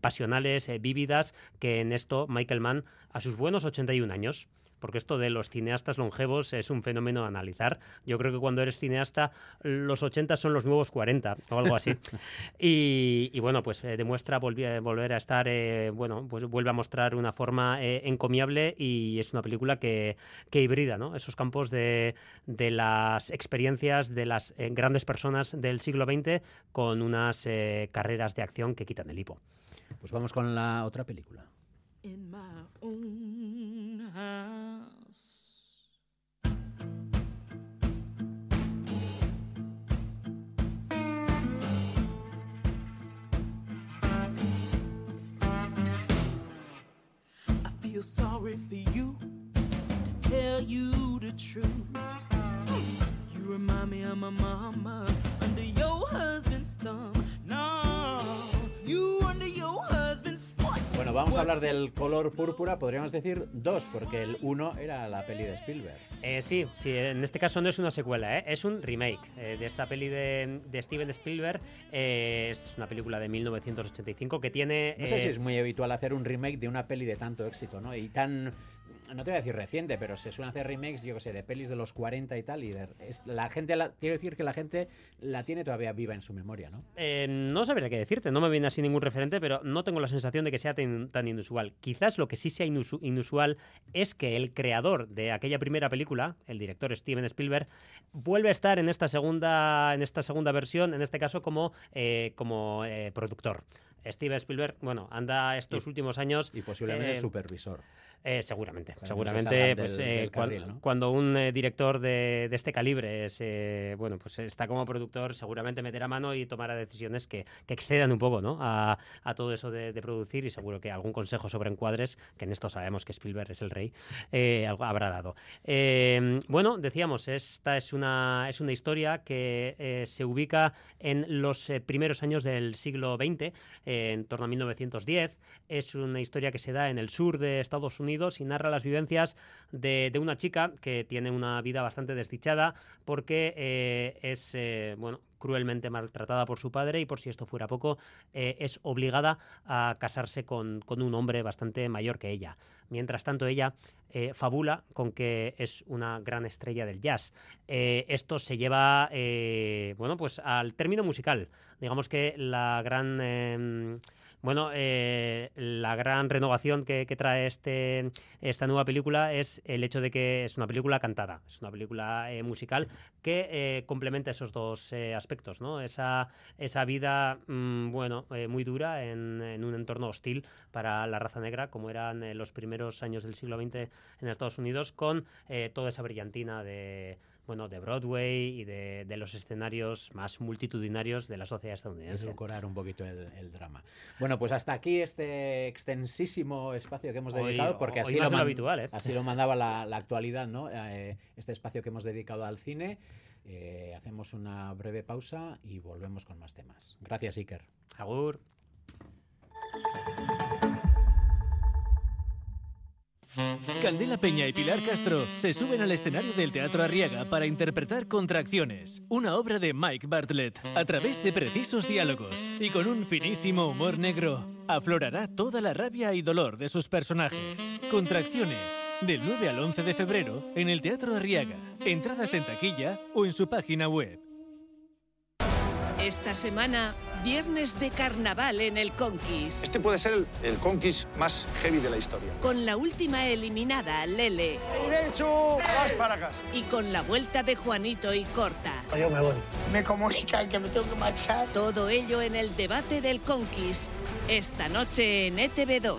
pasionales, vívidas, que en esto Michael Mann, a sus buenos 81 años, porque esto de los cineastas longevos es un fenómeno a analizar. Yo creo que cuando eres cineasta, los 80 son los nuevos 40 o algo así. y, y, bueno, pues eh, demuestra volver, volver a estar, eh, bueno, pues vuelve a mostrar una forma eh, encomiable y es una película que, que hibrida ¿no? esos campos de, de las experiencias de las eh, grandes personas del siglo XX con unas eh, carreras de acción que quitan el hipo. Pues vamos con la otra película. In my own house. I feel sorry for you to tell you the truth. You remind me of my mama under your husband's thumb. Vamos a hablar del color púrpura, podríamos decir dos, porque el uno era la peli de Spielberg. Eh, sí, sí, en este caso no es una secuela, ¿eh? es un remake eh, de esta peli de, de Steven Spielberg. Eh, es una película de 1985 que tiene... No sé si eh, es muy habitual hacer un remake de una peli de tanto éxito, ¿no? Y tan, no te voy a decir reciente, pero se suelen hacer remakes, yo que sé, de pelis de los 40 y tal, y de- la gente, quiero decir que la gente la tiene todavía viva en su memoria, ¿no? Eh, no sabría qué decirte, no me viene así ningún referente, pero no tengo la sensación de que sea tan, inusual. Quizás lo que sí sea inusu- inusual es que el creador de aquella primera película, el director Steven Spielberg, vuelve a estar en esta segunda, en esta segunda versión, en este caso como, eh, como eh, productor. Steven Spielberg, bueno, anda estos últimos años... Y posiblemente eh, supervisor. eh, seguramente, seguramente pues, del- eh, cuando un eh, director de, de este calibre es, bueno, pues está como productor, seguramente meterá mano y tomará decisiones que, que excedan un poco ¿no? a, a todo eso de, de producir y seguro que algún consejo sobre encuadres, que en esto sabemos que Spielberg es el rey, algo habrá dado. Bueno, decíamos, esta es una, es una historia que se ubica en los primeros años del siglo XX, en torno a 1910. Es una historia que se da en el sur de Estados Unidos y narra las vivencias de, una chica que tiene una vida bastante desdichada porque eh, es, eh, bueno, cruelmente maltratada por su padre y por si esto fuera poco, eh, es obligada a casarse con, con un hombre bastante mayor que ella. Mientras tanto, ella eh, fabula con que es una gran estrella del jazz. Eh, esto se lleva, bueno, pues al término musical. Digamos que la gran, eh, bueno, la gran renovación que, que trae este, esta nueva película es el hecho de que es una película cantada, es una película musical que complementa esos dos eh, aspectos, ¿no? Esa, esa vida, mm, bueno, eh, muy dura en, en un entorno hostil para la raza negra, como eran eh, los primeros años del siglo XX en Estados Unidos, con eh, toda esa brillantina de bueno, de Broadway y de, de los escenarios más multitudinarios de la sociedad estadounidense. Edulcorar un poquito el, el drama. Bueno, pues hasta aquí este extensísimo espacio que hemos Hoy- dedicado, porque así, lo, man- habitual, ¿eh? así lo mandaba la, la actualidad, ¿no? Eh, este espacio que hemos dedicado al cine. Eh, hacemos una breve pausa y volvemos con más temas. Gracias, Iker. Agur. Candela Peña y Pilar Castro se suben al escenario del Teatro Arriaga para interpretar Contracciones, una obra de Mike Bartlett, a través de precisos diálogos y con un finísimo humor negro. Aflorará toda la rabia y dolor de sus personajes. Contracciones, del 9 al 11 de febrero en el Teatro Arriaga. Entradas en taquilla o en su página web. Esta semana, viernes de carnaval en el Conquis. Este puede ser el, el conquist más heavy de la historia. Con la última eliminada, Lele. ¡Derecho! ¡Vas Paragas! Y con la vuelta de Juanito y Corta. Yo me voy. Me comunican que me tengo que marchar. Todo ello en el debate del Conquis. Esta noche en E ETV2.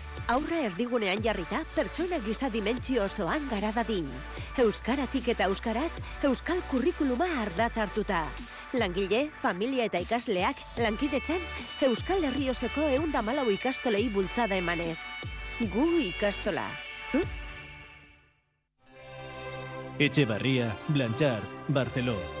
Aurra erdigunean jarrita, pertsona giza dimentsio osoan gara dadin. Euskaratik eta euskaraz, euskal kurrikuluma ardatz hartuta. Langile, familia eta ikasleak, lankidetzen, euskal herri osoko eunda malau ikastolei bultzada emanez. Gu ikastola. Zu? Echevarría, Blanchard, Barceló,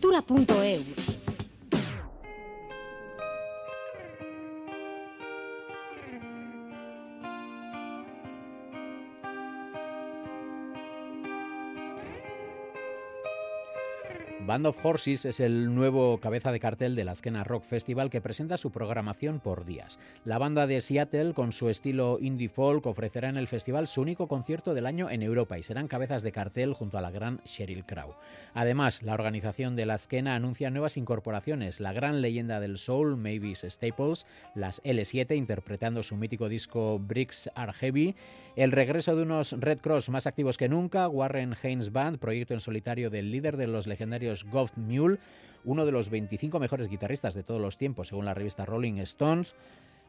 Kultura.eus. Band of Horses es el nuevo cabeza de cartel del Azkena Rock Festival que presenta su programación por días. La banda de Seattle, con su estilo indie folk, ofrecerá en el festival su único concierto del año en Europa y serán cabezas de cartel junto a la gran Sheryl Crow. Además, la organización de la Azkena anuncia nuevas incorporaciones, la gran leyenda del soul Mavis Staples, las L7 interpretando su mítico disco Bricks Are Heavy, el regreso de unos Red Cross más activos que nunca, Warren Haynes Band, proyecto en solitario del líder de los legendarios Goff Mule, uno de los 25 mejores guitarristas de todos los tiempos, según la revista Rolling Stones.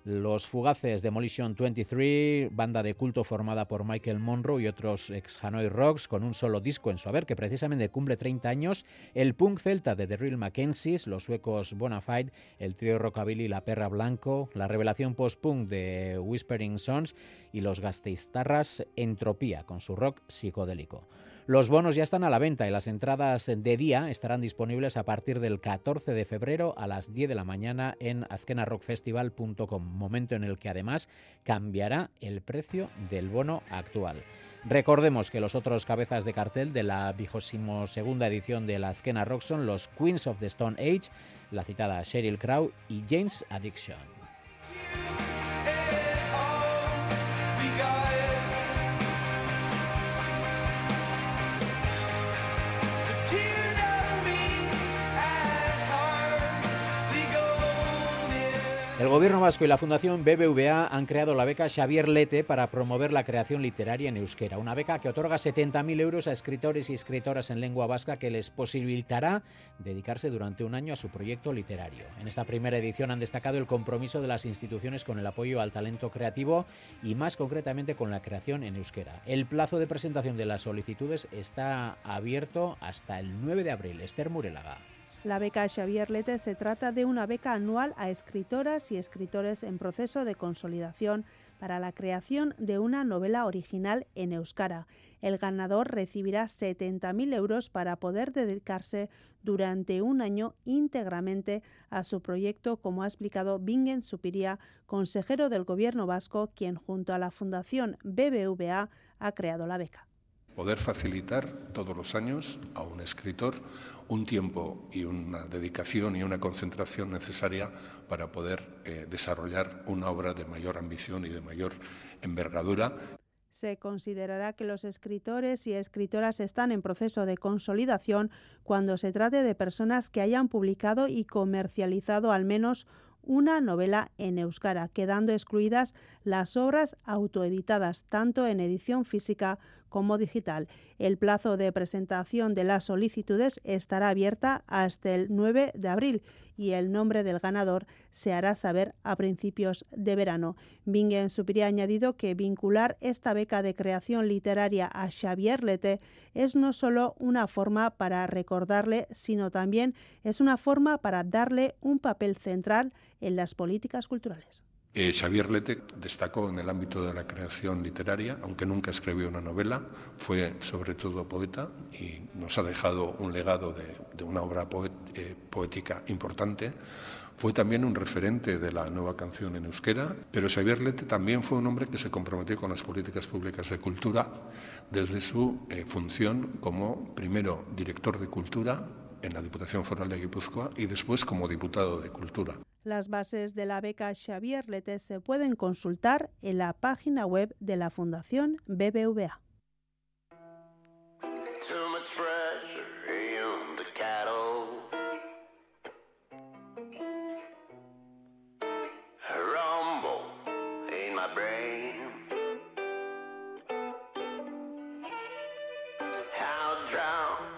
Los fugaces Demolition 23, banda de culto formada por Michael Monroe y otros ex Hanoi Rocks, con un solo disco en su haber que precisamente cumple 30 años. El punk celta de The Real Mackenzies, los suecos Bonafide, el trío Rockabilly La Perra Blanco, la revelación post-punk de Whispering Sons y los gasteiztarras Entropía, con su rock psicodélico. Los bonos ya están a la venta y las entradas de día estarán disponibles a partir del 14 de febrero a las 10 de la mañana en azkenarockfestival.com, momento en el que además cambiará el precio del bono actual. Recordemos que los otros cabezas de cartel de la vigésimo segunda edición de la Azkena Rock son los Queens of the Stone Age, la citada Sheryl Crow y James Addiction. El Gobierno vasco y la Fundación BBVA han creado la beca Xavier Lete para promover la creación literaria en euskera. Una beca que otorga 70.000 euros a escritores y escritoras en lengua vasca que les posibilitará dedicarse durante un año a su proyecto literario. En esta primera edición han destacado el compromiso de las instituciones con el apoyo al talento creativo y más concretamente con la creación en euskera. El plazo de presentación de las solicitudes está abierto hasta el 9 de abril. Esther Murelaga. La beca Xavier Lete se trata de una beca anual a escritoras y escritores en proceso de consolidación para la creación de una novela original en euskara. El ganador recibirá 70.000 euros para poder dedicarse durante un año íntegramente a su proyecto, como ha explicado Bingen Supiria, consejero del Gobierno vasco, quien junto a la Fundación BBVA ha creado la beca. Poder facilitar todos los años a un escritor un tiempo y una dedicación y una concentración necesaria para poder eh, desarrollar una obra de mayor ambición y de mayor envergadura. Se considerará que los escritores y escritoras están en proceso de consolidación cuando se trate de personas que hayan publicado y comercializado al menos una novela en euskara, quedando excluidas las obras autoeditadas tanto en edición física como digital. El plazo de presentación de las solicitudes estará abierta hasta el 9 de abril y el nombre del ganador se hará saber a principios de verano. Bingen Supiri ha añadido que vincular esta beca de creación literaria a Xavier Lete es no solo una forma para recordarle, sino también es una forma para darle un papel central en las políticas culturales. Eh, Xavier Lete destacó en el ámbito de la creación literaria, aunque nunca escribió una novela, fue sobre todo poeta y nos ha dejado un legado de, una obra eh, poética importante. Fue también un referente de la nueva canción en euskera, pero Xavier Lete también fue un hombre que se comprometió con las políticas públicas de cultura desde su eh, función como primero director de cultura en la Diputación Foral de Guipúzcoa y después como diputado de Cultura. Las bases de la beca Xavier Lete se pueden consultar en la página web de la Fundación BBVA.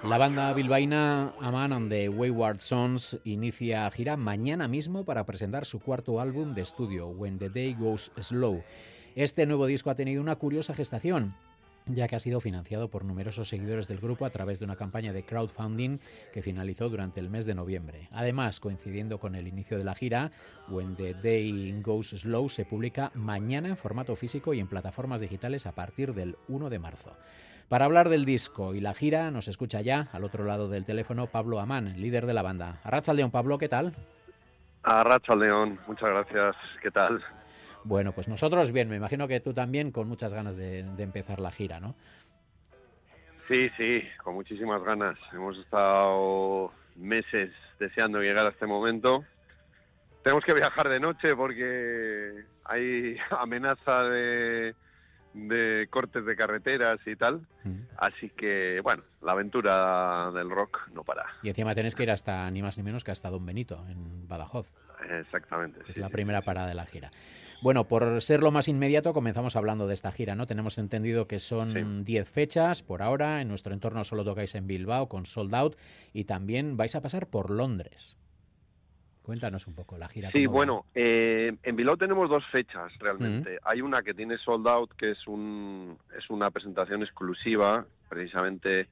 La banda bilbaína Aman and the Wayward Sons inicia gira mañana mismo para presentar su cuarto álbum de estudio, When the Day Goes Slow. Este nuevo disco ha tenido una curiosa gestación ya que ha sido financiado por numerosos seguidores del grupo a través de una campaña de crowdfunding que finalizó durante el mes de noviembre. Además, coincidiendo con el inicio de la gira, When the Day Goes Slow se publica mañana en formato físico y en plataformas digitales a partir del 1 de marzo. Para hablar del disco y la gira, nos escucha ya, al otro lado del teléfono, Pablo Amán, líder de la banda. Arracha León, Pablo, ¿qué tal? Arracha León, muchas gracias. ¿Qué tal? Bueno, pues nosotros bien, me imagino que tú también con muchas ganas de, de empezar la gira, ¿no? Sí, sí, con muchísimas ganas. Hemos estado meses deseando llegar a este momento. Tenemos que viajar de noche porque hay amenaza de, de cortes de carreteras y tal. Así que, bueno, la aventura del rock no para. Y encima tenés que ir hasta, ni más ni menos que hasta Don Benito, en Badajoz. Exactamente. Es sí, la sí, primera sí. parada de la gira. Bueno, por ser lo más inmediato, comenzamos hablando de esta gira, ¿no? Tenemos entendido que son 10 fechas por ahora. En nuestro entorno solo tocáis en Bilbao con Sold Out y también vais a pasar por Londres. Cuéntanos un poco la gira. Sí, bueno, eh, en Bilbao tenemos dos fechas realmente. Hay una que tiene sold out, que es un es una presentación exclusiva, precisamente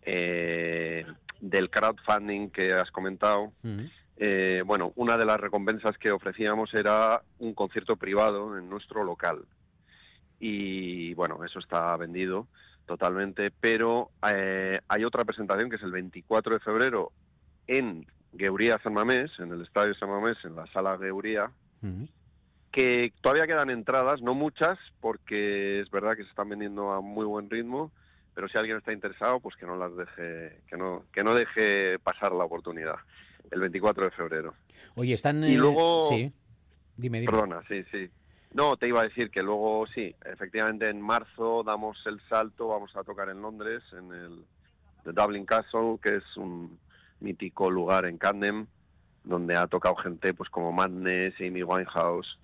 eh, del crowdfunding que has comentado. Eh, bueno, una de las recompensas que ofrecíamos era un concierto privado en nuestro local. Y bueno, eso está vendido totalmente, pero hay otra presentación que es el 24 de febrero en Gueuría San Mamés, en el Estadio San Mamés, en la sala Gueuría, que todavía quedan entradas, no muchas, porque es verdad que se están vendiendo a muy buen ritmo, pero si alguien está interesado, pues que no las deje, que no, que no deje pasar la oportunidad. El 24 de febrero. Oye, están... Y eh, luego- Sí, dime, dime. Perdona, sí, sí. No, te iba a decir que luego sí, efectivamente en marzo damos el salto, vamos a tocar en Londres, en el The Dublin Castle, que es un mítico lugar en Camden, donde ha tocado gente pues como Madness, Amy Winehouse.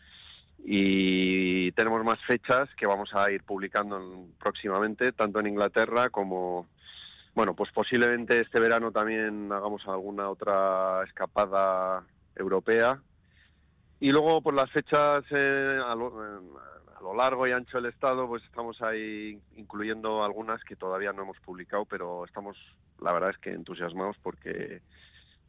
Y tenemos más fechas que vamos a ir publicando en- próximamente, tanto en Inglaterra como, bueno, pues posiblemente este verano también hagamos alguna otra escapada europea. Y luego, por las fechas eh, a, lo, largo y ancho del estado, pues estamos ahí incluyendo algunas que todavía no hemos publicado, pero estamos, la verdad es que entusiasmados porque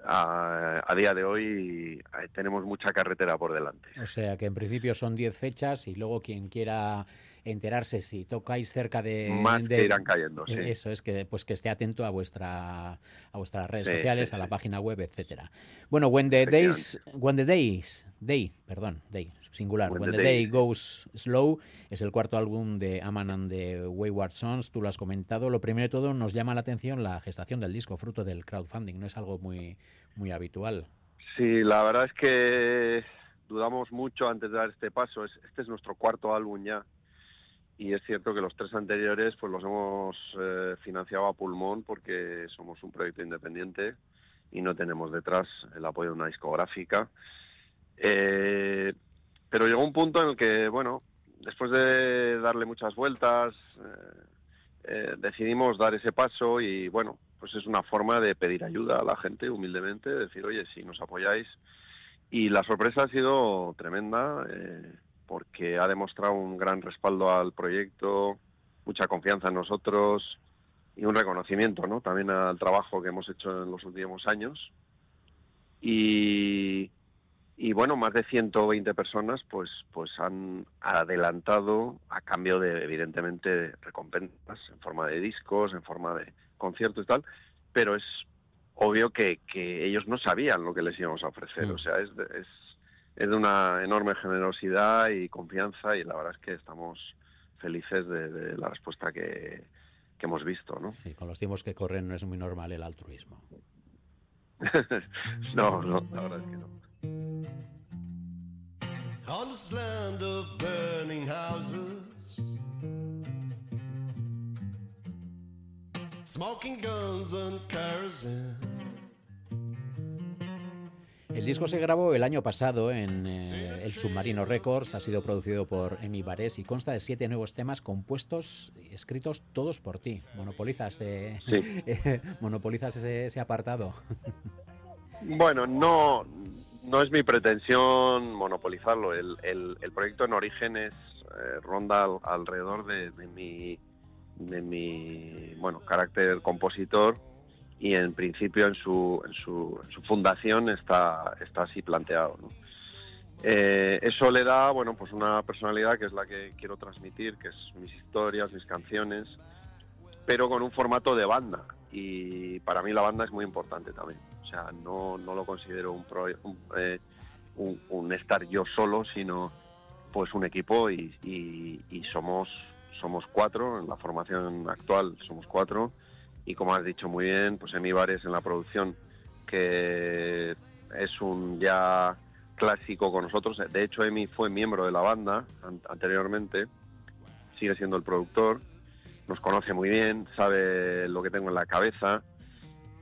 a, a día de hoy eh, tenemos mucha carretera por delante. O sea que en principio son 10 fechas y luego quien quiera enterarse si tocáis cerca de... Más de- que irán cayendo, sí. Eso es que pues que esté atento a vuestra a vuestras redes Sí, sociales, sí, a la página web, etcétera. Bueno, when the days when the days day, perdón, day singular, when, When the, the day Day. goes slow es el cuarto álbum de Aman and the Wayward Sons, tú lo has comentado. Lo primero de todo nos llama la atención la gestación del disco, fruto del crowdfunding, no es algo muy muy habitual. Sí, la verdad es que dudamos mucho antes de dar este paso. Es- Este es nuestro cuarto álbum ya. Y es cierto que los tres anteriores pues los hemos eh, financiado a pulmón porque somos un proyecto independiente y no tenemos detrás el apoyo de una discográfica. Eh, pero llegó un punto en el que, bueno, después de darle muchas vueltas, eh, eh, decidimos dar ese paso y, bueno, pues es una forma de pedir ayuda a la gente humildemente, decir, oye, si nos apoyáis. Y la sorpresa ha sido tremenda eh, porque ha demostrado un gran respaldo al proyecto, mucha confianza en nosotros y un reconocimiento, ¿no? También al trabajo que hemos hecho en los últimos años. Y, y bueno, más de 120 personas pues pues han adelantado a cambio de evidentemente recompensas en forma de discos, en forma de conciertos y tal, pero es obvio que, que ellos no sabían lo que les íbamos a ofrecer, Mm. o sea, es es, es de una enorme generosidad y confianza y la verdad es que estamos felices de, de la respuesta que, que hemos visto, ¿no? Sí, con los tiempos que corren no es muy normal el altruismo. no, no, la verdad es que no. On this land of burning houses, smoking guns and kerosene. El disco se grabó el año pasado en eh, el Submarino Records, ha sido producido por Emi Bares y consta de siete nuevos temas compuestos y escritos todos por ti. Monopolizas, eh, monopolizas ese, ese apartado. Bueno, no, no es mi pretensión monopolizarlo. El, el, el proyecto en origen es eh, ronda al- alrededor de, de mi de mi bueno carácter compositor y en principio en su, en su, en su fundación está, está así planteado. ¿no? Eh, eso le da bueno pues una personalidad que es la que quiero transmitir, que es mis historias, mis canciones, pero con un formato de banda. Y para mí la banda es muy importante también. O sea, no, no lo considero un, pro- un, eh, un- un estar yo solo, sino pues un equipo y, y- y somos somos cuatro en la formación actual somos cuatro y como has dicho muy bien pues Emi Bares en la producción que es un ya clásico con nosotros de hecho Emi fue miembro de la banda an- anteriormente sigue siendo el productor nos conoce muy bien sabe lo que tengo en la cabeza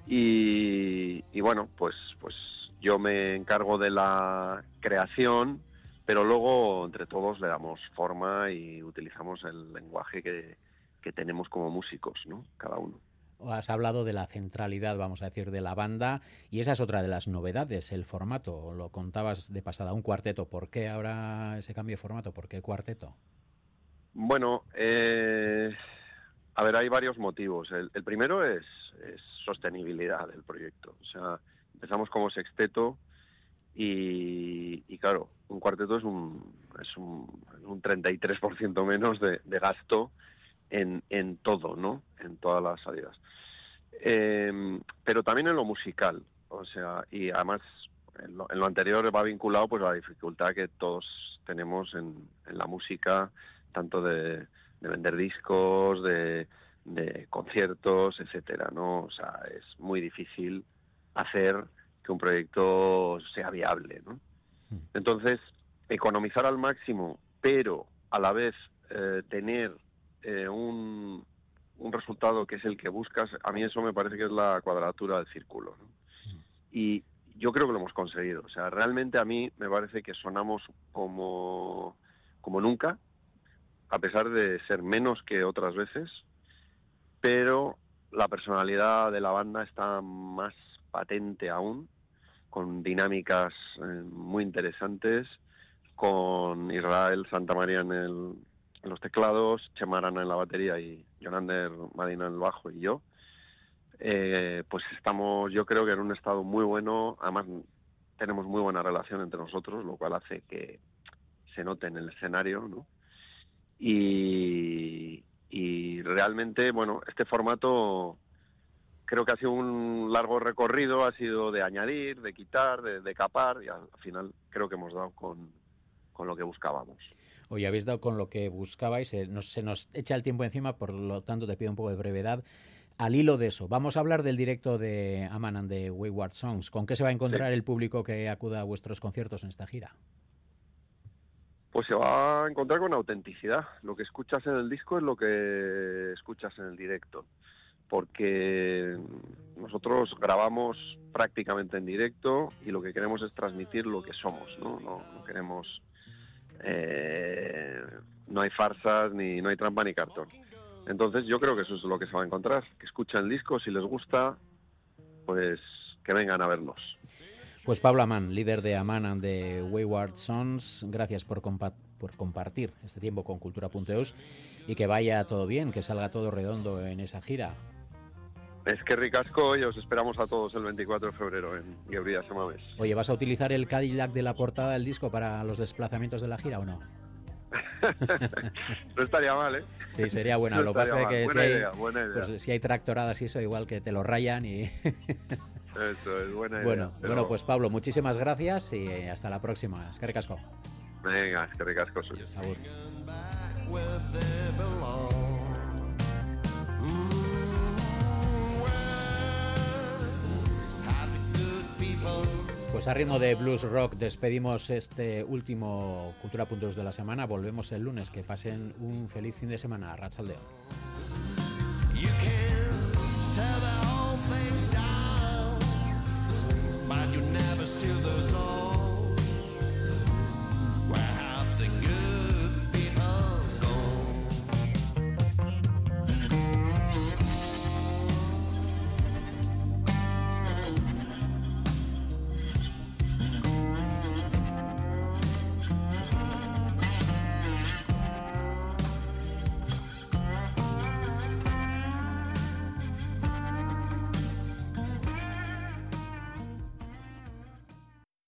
y, y bueno pues pues yo me encargo de la creación pero luego entre todos le damos forma y utilizamos el lenguaje que, que tenemos como músicos, ¿no? Cada uno. Has hablado de la centralidad, vamos a decir, de la banda y esa es otra de las novedades, el formato. Lo contabas de pasada, un cuarteto. ¿Por qué ahora ese cambio de formato? ¿Por qué cuarteto? Bueno, eh, a ver, hay varios motivos. El, el primero es, es sostenibilidad del proyecto. O sea, empezamos como sexteto y, claro, un cuarteto es un, es un, un 33% menos de gasto en, en todo, ¿no? En todas las salidas. Eh, pero también en lo musical, o sea, y además en lo, en lo anterior va vinculado pues a la dificultad que todos tenemos en, en la música, tanto de, de vender discos, de, de conciertos, etcétera, ¿no? O sea, es muy difícil hacer que un proyecto sea viable, ¿no? Entonces, economizar al máximo, pero a la vez eh, tener eh, un, un resultado que es el que buscas, a mí eso me parece que es la cuadratura del círculo. Y yo creo que lo hemos conseguido. O sea, realmente a mí me parece que sonamos como, como nunca, a pesar de ser menos que otras veces, pero la personalidad de la banda está más patente aún, con dinámicas eh, muy interesantes, con Israel Santa María en, el, los teclados, Chemarana en la batería y Jonander Madina en el bajo y yo. Eh, pues estamos, yo creo que en un estado muy bueno, además tenemos muy buena relación entre nosotros, lo cual hace que se note en el escenario, ¿no? Y, realmente, bueno, este formato creo que ha sido un largo recorrido, ha sido de añadir, de quitar, de, de capar, y al final creo que hemos dado con lo que buscábamos. Hoy habéis dado con lo que buscabais, se nos, se nos echa el tiempo encima, por lo tanto te pido un poco de brevedad. Al hilo de eso, vamos a hablar del directo de Aman and the Wayward Songs. ¿Con qué se va a encontrar el público que acuda a vuestros conciertos en esta gira? Pues se va a encontrar con autenticidad. Lo que escuchas en el disco es lo que escuchas en el directo. Porque nosotros grabamos prácticamente en directo y lo que queremos es transmitir lo que somos, ¿no? No, no queremos... eh, no hay farsas, ni no hay trampa ni cartón. Entonces yo creo que eso es lo que se va a encontrar. Que escuchen el disco, si les gusta, pues que vengan a vernos. Pues Pablo Amán, líder de Aman and the Wayward Sons, gracias por, compa por compartir este tiempo con Cultura.eus y que vaya todo bien, que salga todo redondo en esa gira. Es que ricasco y os esperamos a todos el 24 de febrero en Gebría Semames. Oye, ¿vas a utilizar el Cadillac de la portada del disco para los desplazamientos de la gira o no? no estaría mal, ¿eh? Sí, sería buena. No Lo que pasa es que mal. si Buena hay, idea, buena idea. pues, si hay tractoradas y eso, igual que te lo rayan y... Eso es buena idea. bueno, pero- bueno, pues Pablo, muchísimas gracias y hasta la próxima. Es que ricasco. Venga, es que ricasco. Pues a ritmo de blues rock despedimos este último Cultura.eus de la semana. Volvemos el lunes. Que pasen un feliz fin de semana. Rachaldeón.